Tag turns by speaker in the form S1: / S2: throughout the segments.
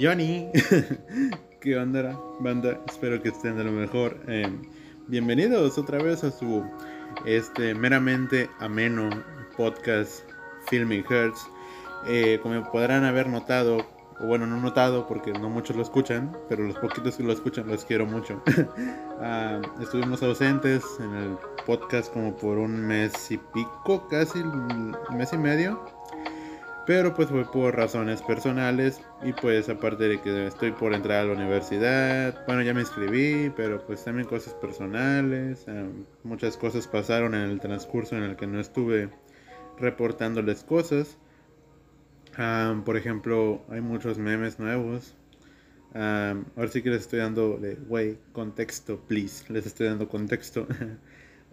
S1: Johnny. ¿Qué onda, banda? Espero que estén de lo mejor. Eh, bienvenidos otra vez a su este meramente ameno podcast Filming Hertz. Eh, como podrán haber notado, o bueno, no notado porque no muchos lo escuchan, pero los poquitos que lo escuchan los quiero mucho. Ah, estuvimos ausentes en el podcast como por un mes y pico, casi mes y medio. Pero pues fue por razones personales y pues aparte de que estoy por entrar a la universidad, bueno ya me inscribí, pero pues también cosas personales, eh, muchas cosas pasaron en el transcurso en el que no estuve reportándoles cosas. Ah, por ejemplo, hay muchos memes nuevos. Ah, ahora sí que les estoy dando wey, contexto, please. Les estoy dando contexto.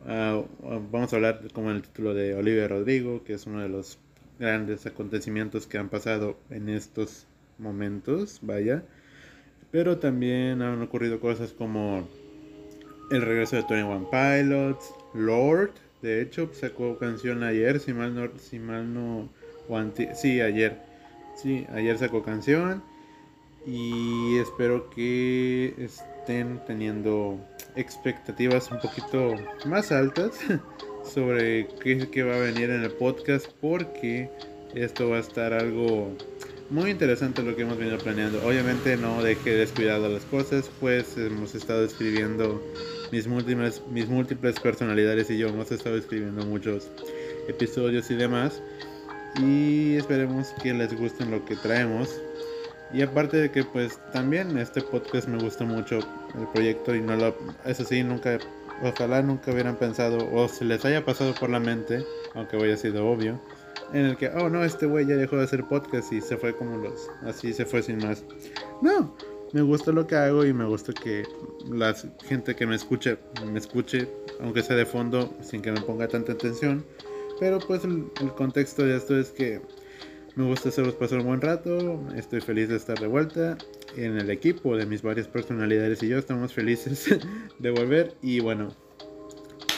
S1: Ah, vamos a hablar como en el título de Olivia Rodrigo, que es uno de los grandes acontecimientos que han pasado en estos momentos, vaya. Pero también han ocurrido cosas como el regreso de Tony One Pilots, Lord, de hecho sacó canción ayer, si mal no, si mal no, sí, ayer, sí, ayer sacó canción y espero que estén teniendo expectativas un poquito más altas sobre qué, va a venir en el podcast porque esto va a estar algo muy interesante lo que hemos venido planeando. Obviamente no dejé descuidado las cosas, pues hemos estado escribiendo mis múltiples, mis múltiples personalidades y yo hemos estado escribiendo muchos episodios y demás. Y esperemos que les gusten lo que traemos. Y aparte de que pues también este podcast me gusta mucho el proyecto y no lo, eso sí, nunca ojalá nunca hubieran pensado o se les haya pasado por la mente, aunque haya sido obvio, en el que, oh no, este güey ya dejó de hacer podcast y se fue como los, así se fue sin más. No, me gusta lo que hago y me gusta que la gente que me escuche, me escuche, aunque sea de fondo, sin que me ponga tanta atención. Pero pues el, el contexto de esto es que me gusta hacerlos pasar un buen rato, estoy feliz de estar de vuelta en el equipo de mis varias personalidades y yo estamos felices de volver. Y bueno,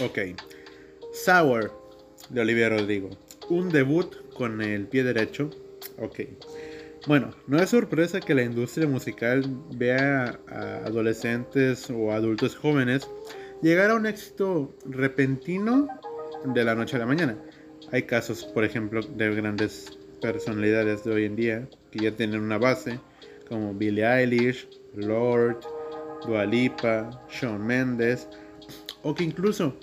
S1: ok. Sour de Olivia Rodrigo. Un debut con el pie derecho. Ok. Bueno, no es sorpresa que la industria musical vea a adolescentes o adultos jóvenes llegar a un éxito repentino de la noche a la mañana. Hay casos, por ejemplo, de grandes personalidades de hoy en día que ya tienen una base, como Billie Eilish, Lord, Dua Lipa, Shawn Mendes, o que incluso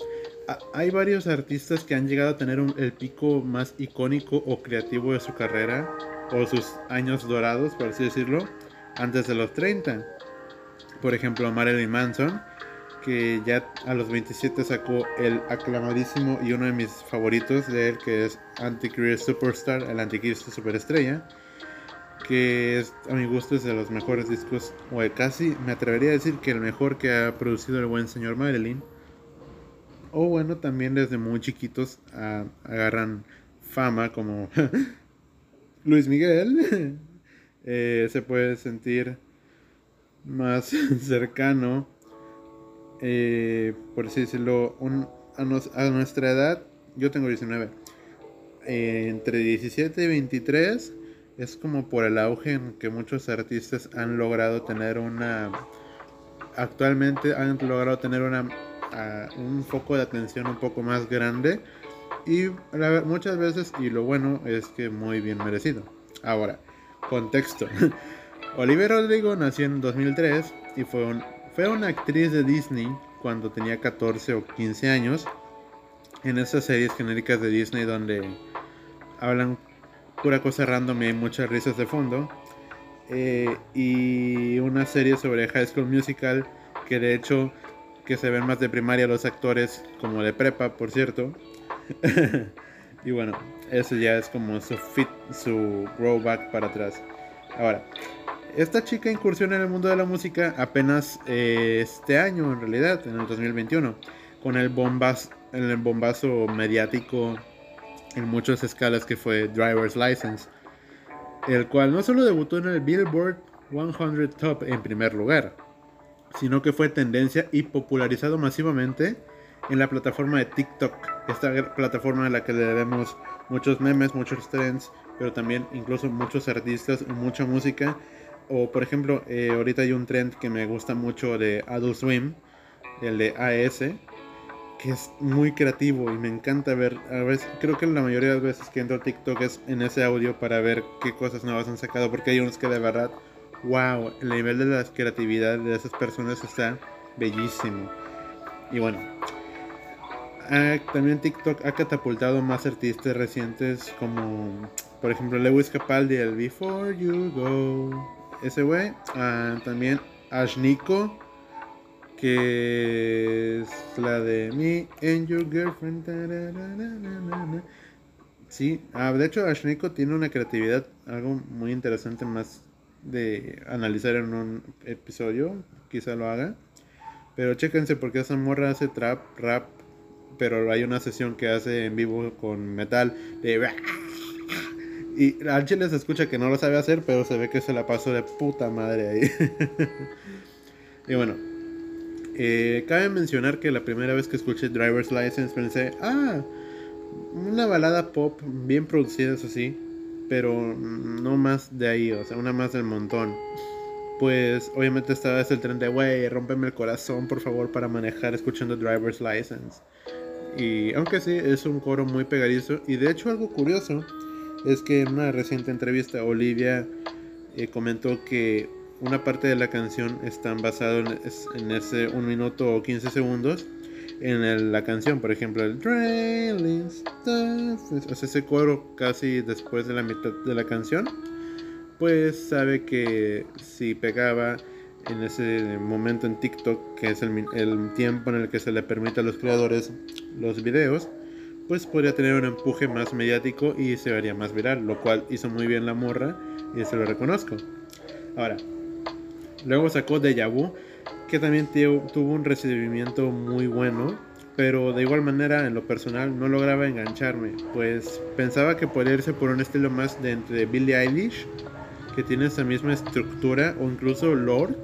S1: hay varios artistas que han llegado a tener el pico más icónico o creativo de su carrera, o sus años dorados, por así decirlo, antes de los 30. Por ejemplo, Marilyn Manson, que ya a los 27 sacó el aclamadísimo y uno de mis favoritos de él, que es Antichrist Superstar, el Anticristo Superestrella, que es, a mi gusto es de los mejores discos, o casi me atrevería a decir que el mejor que ha producido el buen señor Marilyn. O bueno, también desde muy chiquitos agarran fama como Luis Miguel. Eh, se puede sentir más cercano eh, por así decirlo, a, nuestra edad, yo tengo 19, eh, entre 17 y 23 es como por el auge en que muchos artistas han logrado tener una, actualmente han logrado tener una, un foco de atención un poco más grande y muchas veces, y lo bueno es que muy bien merecido. Ahora, contexto. Oliver Rodrigo nació en 2003 y fue un fue una actriz de Disney cuando tenía 14 o 15 años. En esas series genéricas de Disney donde hablan pura cosa random y hay muchas risas de fondo. Eh, y una serie sobre High School Musical que de hecho que se ven más de primaria los actores como de prepa, por cierto. y bueno, eso ya es como su fit, su back para atrás. Ahora, esta chica incursiona en el mundo de la música apenas eh, este año, en realidad, en el 2021, con el, bombas, el bombazo mediático en muchas escalas que fue Driver's License, el cual no solo debutó en el Billboard 100 Top en primer lugar, sino que fue tendencia y popularizado masivamente en la plataforma de TikTok, esta plataforma a la que le debemos muchos memes, muchos trends, pero también incluso muchos artistas, mucha música. O por ejemplo, eh, ahorita hay un trend que me gusta mucho de Adult Swim, el de AS, que es muy creativo y me encanta ver. A veces, creo que la mayoría de las veces que entro a TikTok es en ese audio para ver qué cosas nuevas han sacado, porque hay unos que de verdad, wow, el nivel de la creatividad de esas personas está bellísimo. Y bueno, también TikTok ha catapultado más artistas recientes como, por ejemplo, Lewis Capaldi, el Before You Go. Ese güey. Ah, también Ashniko, que es la de Me and Your Girlfriend. Sí, ah, de hecho Ashniko tiene una creatividad, algo muy interesante más de analizar en un episodio, quizá lo haga. Pero chéquense porque esa morra hace trap, rap, pero hay una sesión que hace en vivo con metal de... Y al chile se escucha que no lo sabe hacer, pero se ve que se la pasó de puta madre ahí. y bueno, eh, cabe mencionar que la primera vez que escuché Driver's License pensé, ah, una balada pop bien producida, eso sí, pero no más de ahí, o sea, una más del montón. Pues obviamente esta vez el tren de, wey, rompeme el corazón, por favor, para manejar escuchando Driver's License. Y aunque sí, es un coro muy pegadizo. Y de hecho algo curioso es que en una reciente entrevista Olivia eh, comentó que una parte de la canción está basada en, ese un minuto o 15 segundos en la canción, por ejemplo, el Stuff, o sea, ese coro casi después de la mitad de la canción, pues sabe que si pegaba en ese momento en TikTok, que es el, el, tiempo en el que se le permite a los creadores los videos, pues podría tener un empuje más mediático y se vería más viral, lo cual hizo muy bien la morra y se lo reconozco. Ahora, luego sacó Deja Vu, que también tuvo un recibimiento muy bueno, pero de igual manera en lo personal no lograba engancharme, pues pensaba que podría irse por un estilo más de entre Billie Eilish, que tiene esa misma estructura, o incluso Lord,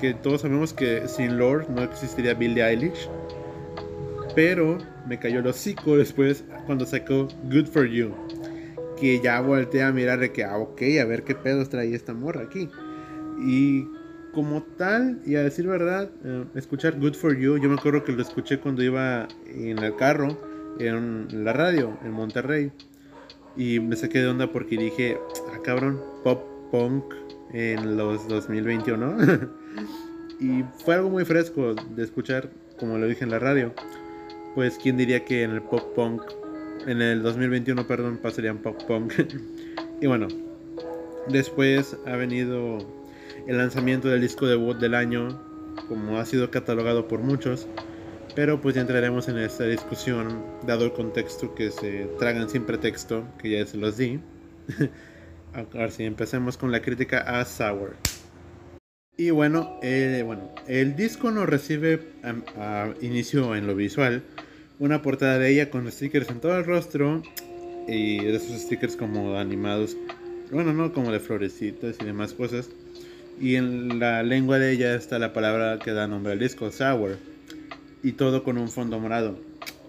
S1: que todos sabemos que sin Lord no existiría Billie Eilish. Pero me cayó el hocico después cuando sacó Good for You. Que ya volteé a mirar de que, ah, ok, a ver qué pedos trae esta morra aquí. Y como tal, y a decir verdad, eh, escuchar Good for You, yo me acuerdo que lo escuché cuando iba en el carro, en la radio, en Monterrey. Y me saqué de onda porque dije, ah, cabrón, pop punk en los 2021. y fue algo muy fresco de escuchar, como lo dije en la radio. Pues quién diría que en el pop punk, en el 2021, perdón, pasarían pop punk. y bueno, después ha venido el lanzamiento del disco debut del año, como ha sido catalogado por muchos. Pero pues ya entraremos en esta discusión, dado el contexto que se tragan sin pretexto, que ya se los di. A ver si empecemos con la crítica a Sour. Y bueno, eh, bueno, el disco nos recibe a, inicio en lo visual una portada de ella con stickers en todo el rostro y de esos stickers como animados, bueno, no como de florecitas y demás cosas. Y en la lengua de ella está la palabra que da nombre al disco, Sour, y todo con un fondo morado.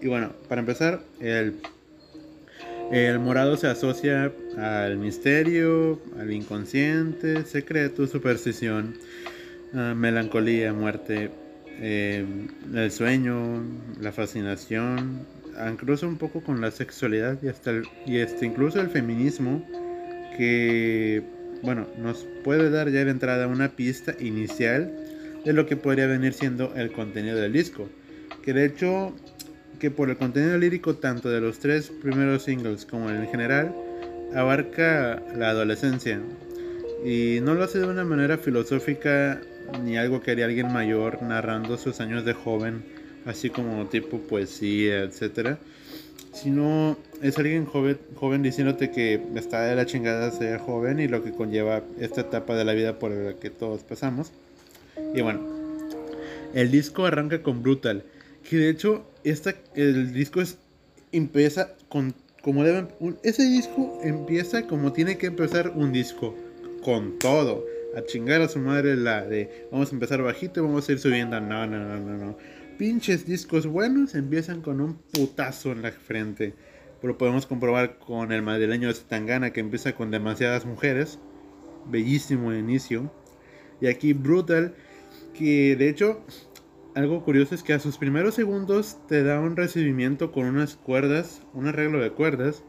S1: Y bueno, para empezar, el el morado se asocia al misterio, al inconsciente, secreto, superstición, melancolía, muerte, eh, el sueño, la fascinación, incluso un poco con la sexualidad y hasta y este, incluso el feminismo que bueno nos puede dar ya de entrada una pista inicial de lo que podría venir siendo el contenido del disco que de hecho que por el contenido lírico tanto de los tres primeros singles como en general, abarca la adolescencia. Y no lo hace de una manera filosófica ni algo que haría alguien mayor narrando sus años de joven, así como tipo poesía, etc. Sino es alguien joven, joven diciéndote que está de la chingada ser joven y lo que conlleva esta etapa de la vida por la que todos pasamos. Y bueno, el disco arranca con Brutal que de hecho, esta, el disco es, empieza con como deben. ese disco empieza como tiene que empezar un disco. Con todo. A chingar a su madre la de vamos a empezar bajito y vamos a ir subiendo. No, no, no, no, no. Pinches discos buenos empiezan con un putazo en la frente. Lo podemos comprobar con el madrileño de Tangana que empieza con demasiadas mujeres. bellísimo inicio. Y aquí Brutal, que de hecho algo curioso es que a sus primeros segundos te da un recibimiento con unas cuerdas, un arreglo de cuerdas,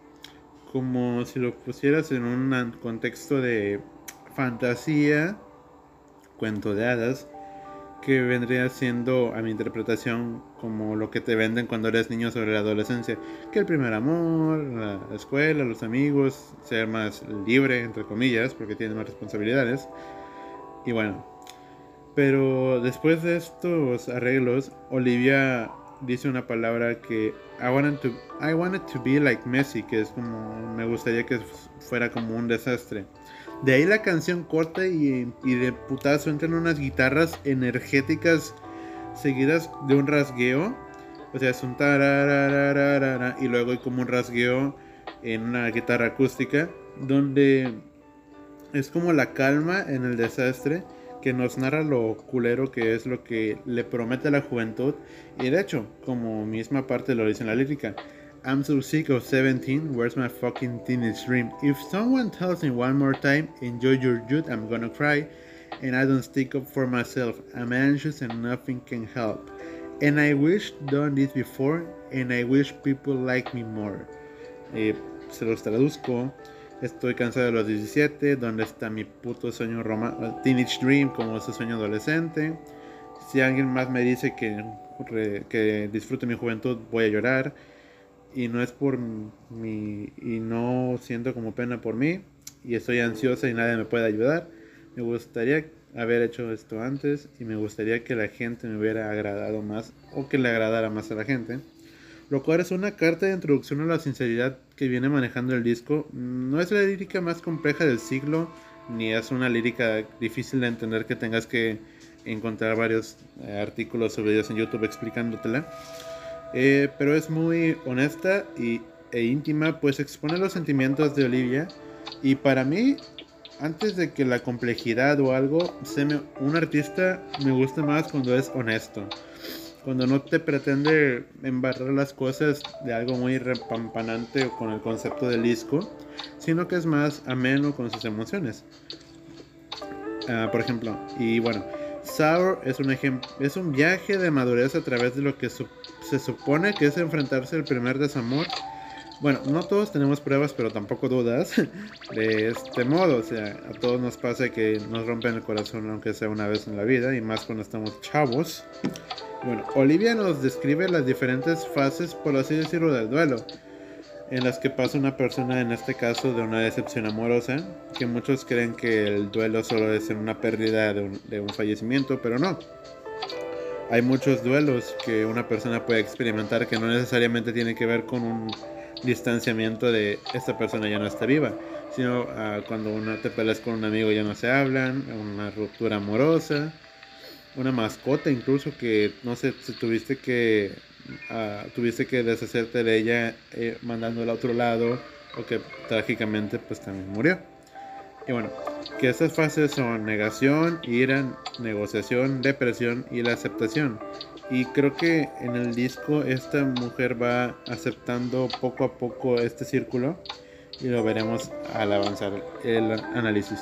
S1: como si lo pusieras en un contexto de fantasía, cuento de hadas, que vendría siendo a mi interpretación como lo que te venden cuando eres niño sobre la adolescencia, que el primer amor, la escuela, los amigos, ser más libre, entre comillas, porque tienes más responsabilidades. Y bueno, pero después de estos arreglos, Olivia dice una palabra que I wanted to, I wanted to be like Messi, que es como me gustaría que fuera como un desastre. De ahí la canción corta y, de putazo entran unas guitarras energéticas seguidas de un rasgueo. O sea, es un tararararara y luego hay como un rasgueo en una guitarra acústica donde es como la calma en el desastre que nos narra lo culero que es lo que le promete a la juventud y de hecho, como misma parte lo dice en la lírica, I'm so sick of 17. Where's my fucking teenage dream? If someone tells me one more time, enjoy your youth, I'm gonna cry. And I don't stick up for myself. I'm anxious and nothing can help. And I wish done this before, and I wish people like me more. Eh, se los traduzco. Estoy cansado de los 17. ¿Dónde está mi puto sueño roma Teenage Dream como ese sueño adolescente? Si alguien más me dice que, que disfrute mi juventud, voy a llorar y no es por mi y no siento como pena por mí y estoy ansiosa y nadie me puede ayudar. Me gustaría haber hecho esto antes y me gustaría que la gente me hubiera agradado más o que le agradara más a la gente. Lo cual es una carta de introducción a la sinceridad que viene manejando el disco. No es la lírica más compleja del siglo, ni es una lírica difícil de entender que tengas que encontrar varios eh, artículos o videos en YouTube explicándotela. Eh, pero es muy honesta y, e íntima, pues expone los sentimientos de Olivia. Y para mí, antes de que la complejidad o algo, un artista me gusta más cuando es honesto. Cuando no te pretende embarrar las cosas de algo muy repampanante con el concepto del disco, sino que es más ameno con sus emociones. Ah, por ejemplo, y bueno, Sour es un, es un viaje de madurez a través de lo que se supone que es enfrentarse al primer desamor. Bueno, no todos tenemos pruebas, pero tampoco dudas de este modo. O sea, a todos nos pasa que nos rompen el corazón, aunque sea una vez en la vida, y más cuando estamos chavos. Bueno, Olivia nos describe las diferentes fases, por así decirlo, del duelo en las que pasa una persona, en este caso de una decepción amorosa, que muchos creen que el duelo solo es una pérdida de un, de un fallecimiento, pero no. Hay muchos duelos que una persona puede experimentar que no necesariamente tiene que ver con un distanciamiento de esta persona ya no está viva, sino uh, cuando uno te peleas con un amigo ya no se hablan, una ruptura amorosa, una mascota incluso que no sé si tuviste que tuviste que deshacerte de ella eh, mandándola a otro lado o que trágicamente pues también murió. Y bueno, que estas fases son negación, ira, negociación, depresión y la aceptación. Y creo que en el disco esta mujer va aceptando poco a poco este círculo y lo veremos al avanzar el análisis.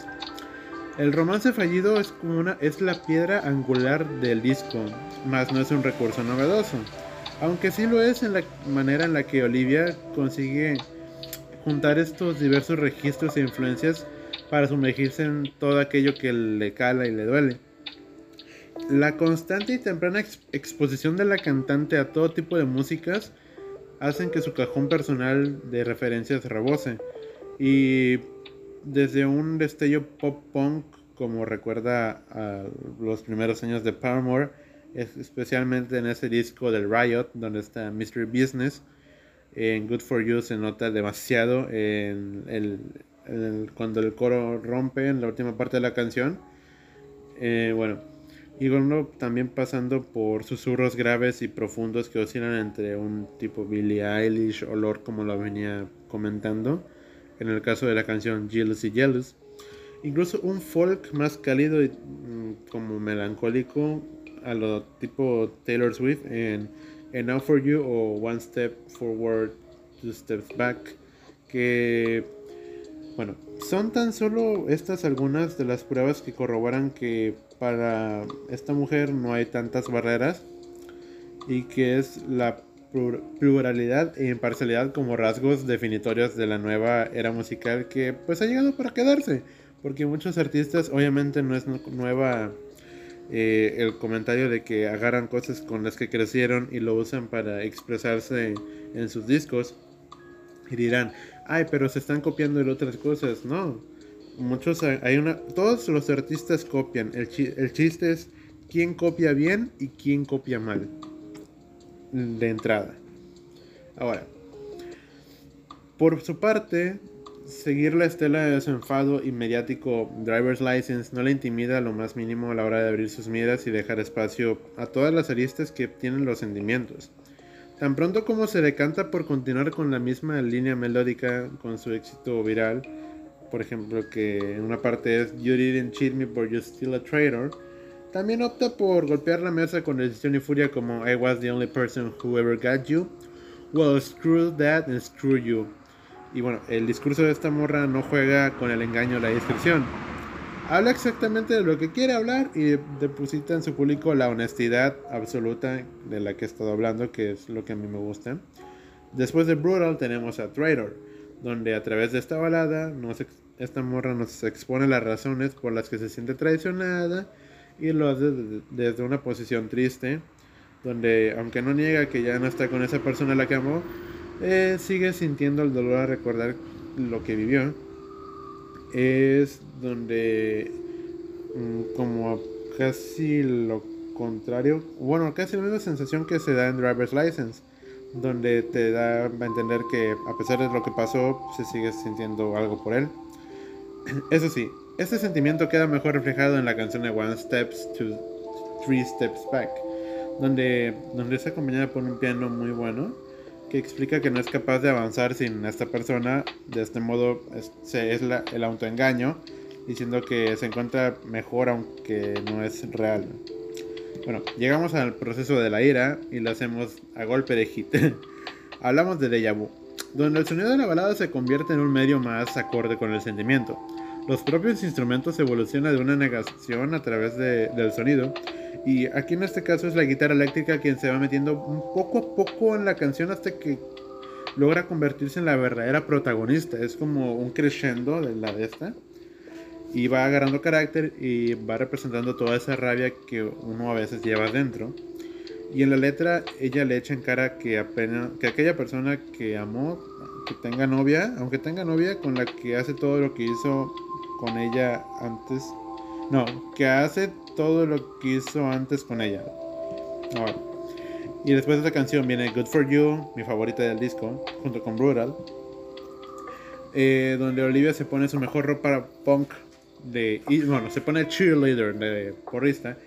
S1: El romance fallido es como una es la piedra angular del disco, más no es un recurso novedoso. Aunque sí lo es en la manera en la que Olivia consigue juntar estos diversos registros e influencias para sumergirse en todo aquello que le cala y le duele. La constante y temprana exposición de la cantante a todo tipo de músicas hacen que su cajón personal de referencias rebose. Y desde un destello pop punk, como recuerda a los primeros años de Paramore, especialmente en ese disco del Riot, donde está Mystery Business. En Good For You se nota demasiado en el, cuando el coro rompe en la última parte de la canción. Eh, bueno, y bueno, también pasando por susurros graves y profundos que oscilan entre un tipo Billie Eilish olor como lo venía comentando. En el caso de la canción Jealous y Jealous. Incluso un folk más cálido y mm, como melancólico a lo tipo Taylor Swift en Enough for You o One Step Forward, Two Steps Back, que Bueno, son tan solo estas algunas de las pruebas que corroboran que para esta mujer no hay tantas barreras y que es la pluralidad e imparcialidad como rasgos definitorios de la nueva era musical que pues ha llegado para quedarse. Porque muchos artistas, obviamente no es nueva eh, el comentario de que agarran cosas con las que crecieron y lo usan para expresarse en sus discos. Y dirán, ay, pero se están copiando de otras cosas. No, muchos, hay una, todos los artistas copian. El, el chiste es quién copia bien y quién copia mal de entrada. Ahora, por su parte, seguir la estela de su enfado y mediático driver's license no le intimida lo más mínimo a la hora de abrir sus miras y dejar espacio a todas las aristas que tienen los sentimientos. Tan pronto como se decanta por continuar con la misma línea melódica con su éxito viral, por ejemplo que en una parte es You didn't cheat me but you're still a traitor, también opta por golpear la mesa con decisión y furia como I was the only person who ever got you. Well, screw that and screw you. Y bueno, el discurso de esta morra no juega con el engaño o la descripción. Habla exactamente de lo que quiere hablar y deposita en su público la honestidad absoluta de la que he estado hablando, que es lo que a mí me gusta. Después de Brutal tenemos a Traitor, donde a través de esta balada esta morra nos expone las razones por las que se siente traicionada y lo hace desde una posición triste, donde aunque no niega que ya no está con esa persona a la que amó, eh, sigue sintiendo el dolor a recordar lo que vivió. Es donde mm, como casi lo contrario, bueno, casi la misma sensación que se da en Driver's License, donde te da a entender que a pesar de lo que pasó, se sigue sintiendo algo por él. Eso sí, este sentimiento queda mejor reflejado en la canción de One Steps to Three Steps Back, donde, donde es acompañada por un piano muy bueno que explica que no es capaz de avanzar sin esta persona. De este modo es, es el autoengaño, diciendo que se encuentra mejor aunque no es real. Bueno, llegamos al proceso de la ira y lo hacemos a golpe de hit. Hablamos de déjà vu, donde el sonido de la balada se convierte en un medio más acorde con el sentimiento. Los propios instrumentos evolucionan de una negación a través del sonido. Y aquí en este caso es la guitarra eléctrica quien se va metiendo poco a poco en la canción hasta que logra convertirse en la verdadera protagonista. Es como un crescendo de la de esta. Y va agarrando carácter y va representando toda esa rabia que uno a veces lleva dentro. Y en la letra ella le echa en cara que apenas que aquella persona que amó, que tenga novia, aunque tenga novia con la que hace todo lo que hizo con ella antes. No, que hace todo lo que hizo antes con ella. Y después de esta canción viene Good For You, mi favorita del disco, junto con Brutal. Eh, donde Olivia se pone su mejor ropa punk de. Bueno, se pone cheerleader de porrista.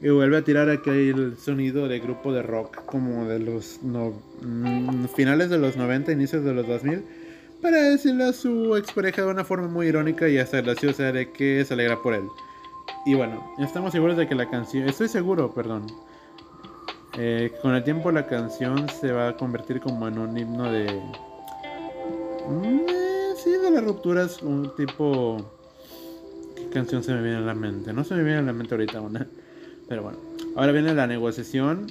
S1: Y vuelve a tirar aquel sonido de grupo de rock como de los no, mm, finales de los 90, inicios de los 2000 para decirle a su expareja de una forma muy irónica y hasta graciosa de que se alegra por él. Y bueno, estamos seguros de que la canción, estoy seguro, perdón, eh, con el tiempo la canción se va a convertir como en un himno de... Mm, sí, de las rupturas, un tipo... ¿Qué canción se me viene a la mente? No se me viene a la mente ahorita una. Pero bueno, ahora viene la negociación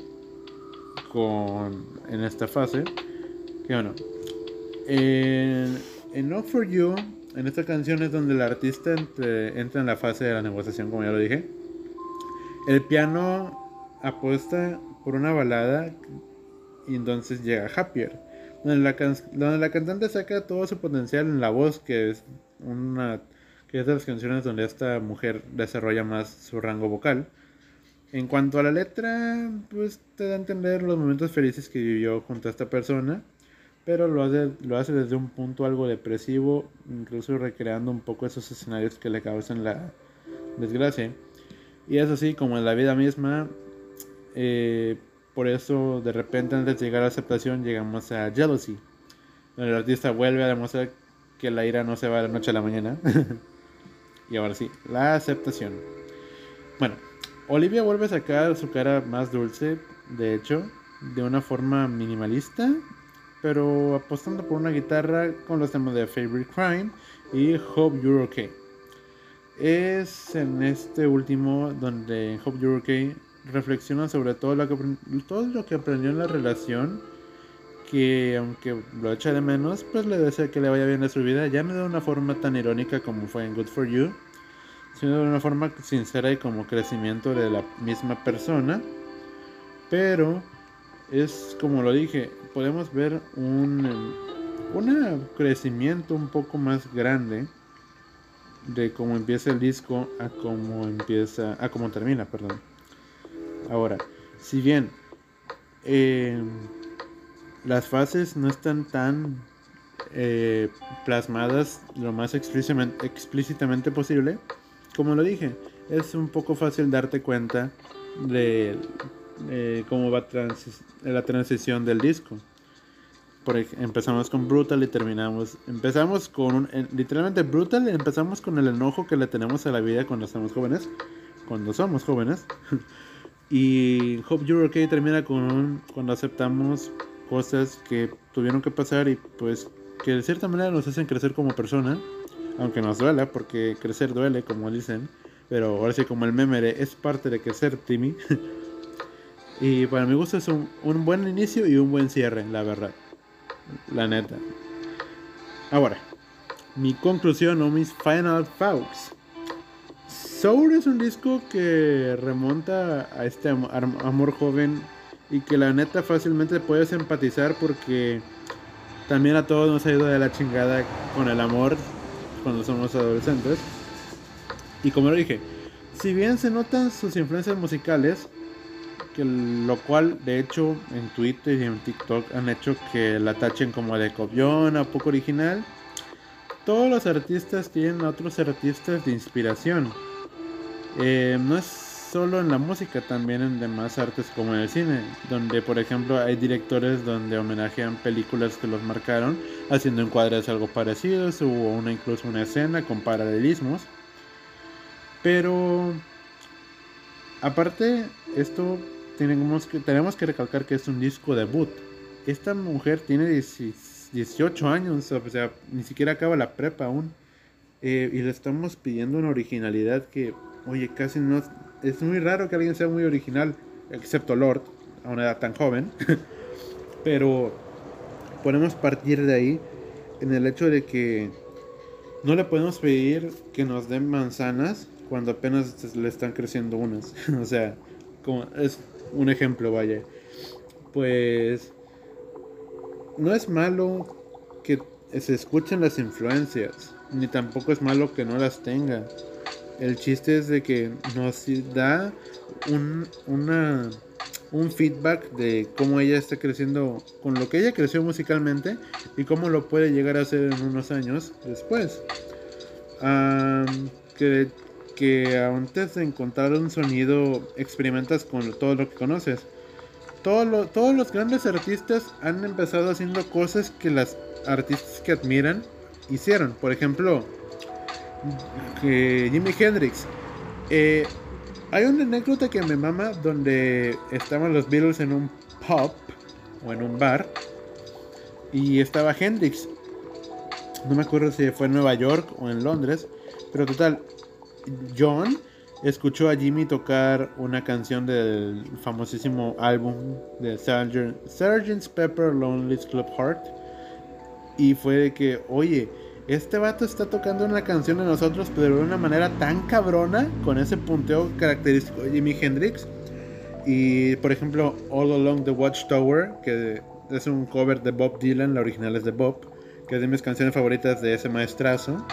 S1: con en esta fase. Que bueno, en, en For You, en esta canción es donde el artista entra en la fase de la negociación, como ya lo dije. El piano apuesta por una balada y entonces llega Happier, donde la, donde la cantante saca todo su potencial en la voz, que es una que es de las canciones donde esta mujer desarrolla más su rango vocal. En cuanto a la letra, pues te da a entender los momentos felices que vivió junto a esta persona pero lo hace, lo hace desde un punto algo depresivo, incluso recreando un poco esos escenarios que le causan la desgracia. Y es así como en la vida misma, eh, por eso de repente antes de llegar a aceptación llegamos a Jealousy, donde el artista vuelve a demostrar que la ira no se va de la noche a la mañana. y ahora sí, la aceptación. Bueno, Olivia vuelve a sacar su cara más dulce, de hecho, de una forma minimalista pero apostando por una guitarra con los temas de Favorite Crime y Hope You're Okay. Es en este último donde Hope You're Okay reflexiona sobre todo lo que, todo lo que aprendió en la relación que aunque lo echa de menos, pues le desea que le vaya bien en su vida, ya no de una forma tan irónica como fue en Good For You, sino de una forma sincera y como crecimiento de la misma persona. Pero es como lo dije, podemos ver un, un crecimiento un poco más grande de cómo empieza el disco a cómo empieza, a cómo termina, perdón. Ahora, si bien eh, las fases no están tan eh, plasmadas lo más explícitamente, posible. Como lo dije, es un poco fácil darte cuenta de, cómo va la transición del disco. Por empezamos con Brutal y terminamos. Empezamos con literalmente Brutal empezamos con el enojo que le tenemos a la vida cuando estamos jóvenes. Cuando somos jóvenes. y Hope You're Okay termina con cuando aceptamos cosas que tuvieron que pasar y pues que de cierta manera nos hacen crecer como persona, aunque nos duela, porque crecer duele, como dicen, pero ahora sí como el meme es parte de crecer, Timmy. y para mi gusto es un, un buen inicio y un buen cierre, la verdad, la neta. Ahora, mi conclusión o mis final thoughts. Soul es un disco que remonta a este amor joven y que la neta fácilmente puedes empatizar porque también a todos nos ha ido de la chingada con el amor cuando somos adolescentes. Y como lo dije, si bien se notan sus influencias musicales, que lo cual de hecho en Twitter y en TikTok han hecho que la tachen como de copiona, poco original, todos los artistas tienen a otros artistas de inspiración. Eh, no es solo en la música, también en demás artes como en el cine, donde por ejemplo hay directores donde homenajean películas que los marcaron, haciendo encuadres algo parecidos o una incluso una escena con paralelismos. Pero aparte esto tenemos que tenemos que recalcar que es un disco debut. Esta mujer tiene 18 años, o sea, ni siquiera acaba la prepa aún. Eh, y le estamos pidiendo una originalidad que, oye, casi no, es muy raro que alguien sea muy original, excepto Lord, a una edad tan joven. Pero podemos partir de ahí en el hecho de que no le podemos pedir que nos den manzanas cuando apenas le están creciendo unas. o sea, como es un ejemplo, vaya. Pues no es malo que se escuchen las influencias, ni tampoco es malo que no las tenga. El chiste es de que nos da un, una, un feedback de cómo ella está creciendo, con lo que ella creció musicalmente y cómo lo puede llegar a hacer en unos años después. que, que antes de encontrar un sonido experimentas con todo lo que conoces. todos los grandes artistas han empezado haciendo cosas que las artistas que admiran hicieron. Por ejemplo, Jimi Hendrix. Eh, hay una anécdota que me mama donde estaban los Beatles en un pub o en un bar y estaba Hendrix. No me acuerdo si fue en Nueva York o en Londres, pero total, John escuchó a Jimmy tocar una canción del famosísimo álbum de Sgt. Pepper Lonely Club Heart y fue de que, oye, este vato está tocando una canción de nosotros, pero de una manera tan cabrona, con ese punteo característico de Jimi Hendrix. Y por ejemplo, All Along the Watchtower, que es un cover de Bob Dylan, la original es de Bob, que es de mis canciones favoritas de ese maestrazo.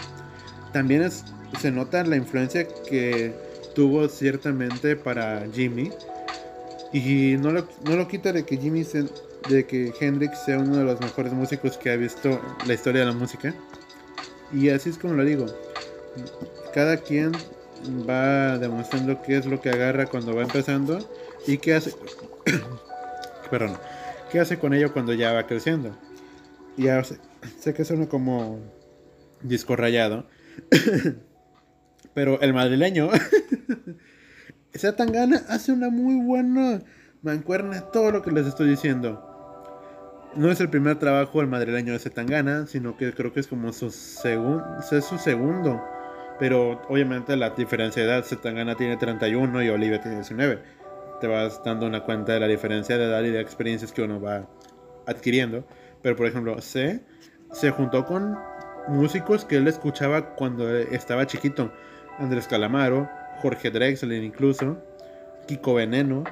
S1: También se nota la influencia que tuvo ciertamente para Jimmy. Y no lo, no lo quita de que Jimmy de que Hendrix sea uno de los mejores músicos que ha visto la historia de la música. Y así es como lo digo. Cada quien va demostrando qué es lo que agarra cuando va empezando y qué hace. perdón. ¿Qué hace con ello cuando ya va creciendo? Ya sé, sé que suena como disco rayado. pero el madrileño. sea tan gana hace una muy buena mancuerna todo lo que les estoy diciendo. no es el primer trabajo el madrileño de Zetangana, sino que creo que es como su, segundo es su segundo. Pero obviamente la diferencia de edad, Zetangana tiene 31 y Olivia tiene 19. Te vas dando una cuenta de la diferencia de edad y de experiencias que uno va adquiriendo. Pero por ejemplo, C se juntó con músicos que él escuchaba cuando estaba chiquito. Andrés Calamaro, Jorge Drexler incluso, Kiko Veneno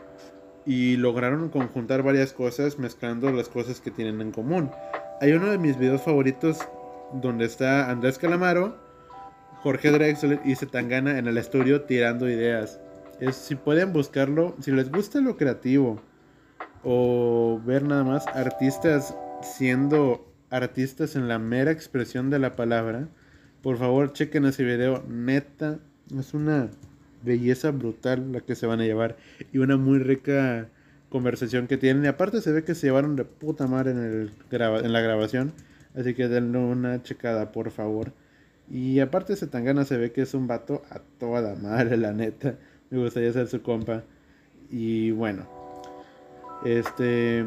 S1: y lograron conjuntar varias cosas mezclando las cosas que tienen en común. Hay uno de mis videos favoritos donde está Andrés Calamaro, Jorge Drexler y Zetangana en el estudio tirando ideas. Es, si pueden buscarlo, si les gusta lo creativo o ver nada más artistas siendo artistas en la mera expresión de la palabra, por favor chequen ese video. Neta, es una belleza brutal la que se van a llevar y una muy rica conversación que tienen. Y aparte se ve que se llevaron de puta madre en, el en la grabación. Así que denle una checada, por favor. Y aparte Zetangana se ve que es un vato a toda madre, la neta. Me gustaría ser su compa. Y bueno. Este...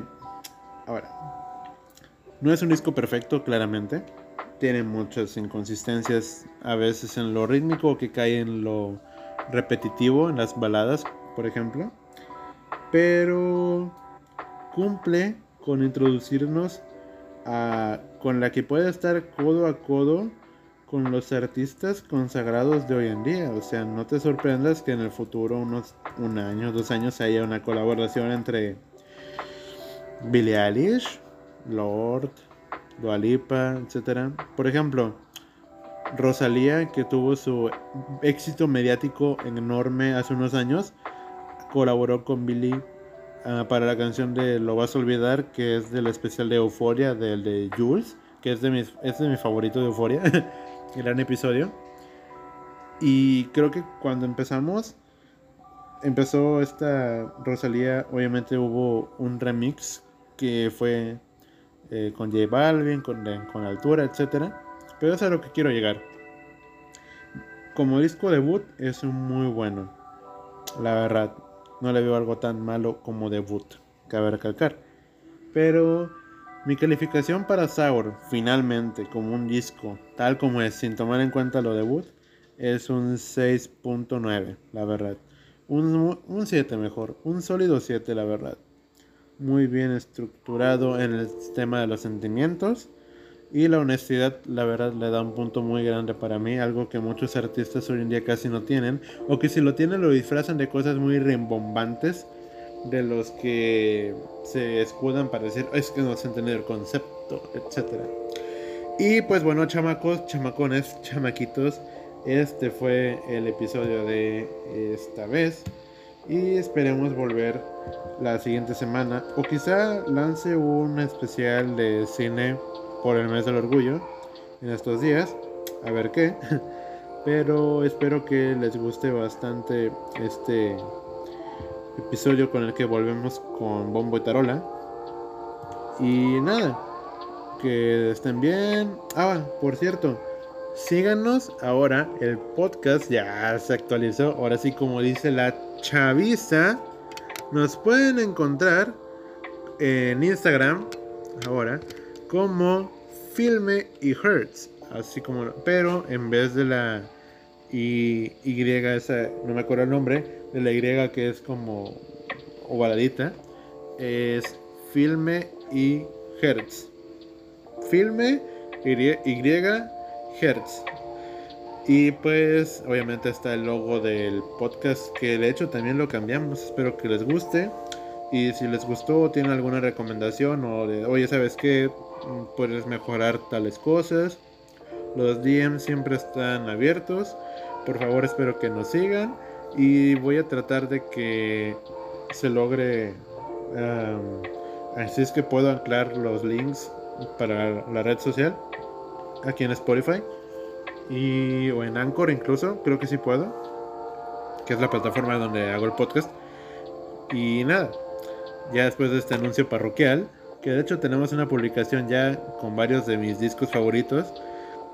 S1: Ahora. No es un disco perfecto, claramente. Tiene muchas inconsistencias a veces en lo rítmico que cae en lo repetitivo en las baladas, por ejemplo, pero cumple con introducirnos a, con la que puede estar codo a codo con los artistas consagrados de hoy en día. O sea, no te sorprendas que en el futuro, unos un año, dos años, haya una colaboración entre Billie Eilish, Lord, Dualipa, etc. Por ejemplo, Rosalía, que tuvo su éxito mediático enorme hace unos años, colaboró con Billy ah, para la canción de Lo vas a olvidar, que es del especial de Euforia, del de Jules, que es de mis, es de mi favorito de Euforia, gran episodio. Y creo que cuando empezamos, empezó esta Rosalía, obviamente hubo un remix que fue eh, con J Balvin, con, con Altura, etcétera pero es a lo que quiero llegar. Como disco debut es muy bueno. La verdad, no le veo algo tan malo como debut, cabe recalcar. Pero mi calificación para Sour, finalmente, como un disco, tal como es, sin tomar en cuenta lo debut, es un 6.9, la verdad. Un, un 7 mejor, un sólido 7, la verdad. Muy bien estructurado en el tema de los sentimientos y la honestidad, la verdad, le da un punto muy grande para mí, algo que muchos artistas hoy en día casi no tienen, o que si lo tienen lo disfrazan de cosas muy rimbombantes, de los que se escudan para decir, es que no se entiende el concepto, etc. Y pues bueno, chamacos, chamacones, chamaquitos, este fue el episodio de esta vez. Y esperemos volver la siguiente semana. O quizá lance un especial de cine por el mes del orgullo en estos días. A ver qué. Pero espero que les guste bastante este episodio con el que volvemos con Bombo y Tarola. Y nada, que estén bien. Ah, por cierto, síganos ahora. El podcast ya se actualizó. Ahora sí, como dice la chaviza, nos pueden encontrar en Instagram ahora como Filme y Hertz, así como, pero en vez de la y, y esa, no me acuerdo el nombre, de la Y que es como ovaladita, es Filme y Hertz. Filme Y, y Hertz. Y pues obviamente está el logo del podcast que de hecho también lo cambiamos. Espero que les guste. Y si les gustó, tienen alguna recomendación o de, oye, ¿sabes qué? puedes mejorar tales cosas. Los DMs siempre están abiertos. Por favor, espero que nos sigan. Y voy a tratar de que se logre. así es que puedo anclar los links para la red social. Aquí en Spotify. Y, o en Anchor incluso. Creo que sí puedo. Que es la plataforma donde hago el podcast. Y nada. Ya después de este anuncio parroquial que de hecho tenemos una publicación ya con varios de mis discos favoritos.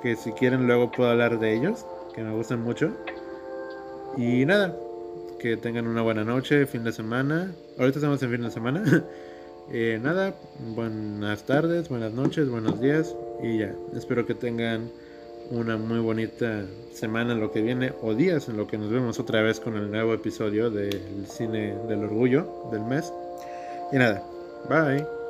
S1: Que si quieren luego puedo hablar de ellos. Que me gustan mucho. Y nada. Que tengan una buena noche, fin de semana. Ahorita estamos en fin de semana. Eh, nada, buenas tardes, buenas noches, buenos días y ya. Espero que tengan una muy bonita semana en lo que viene o días en lo que nos vemos otra vez con el nuevo episodio del cine del orgullo del mes. Y nada, bye.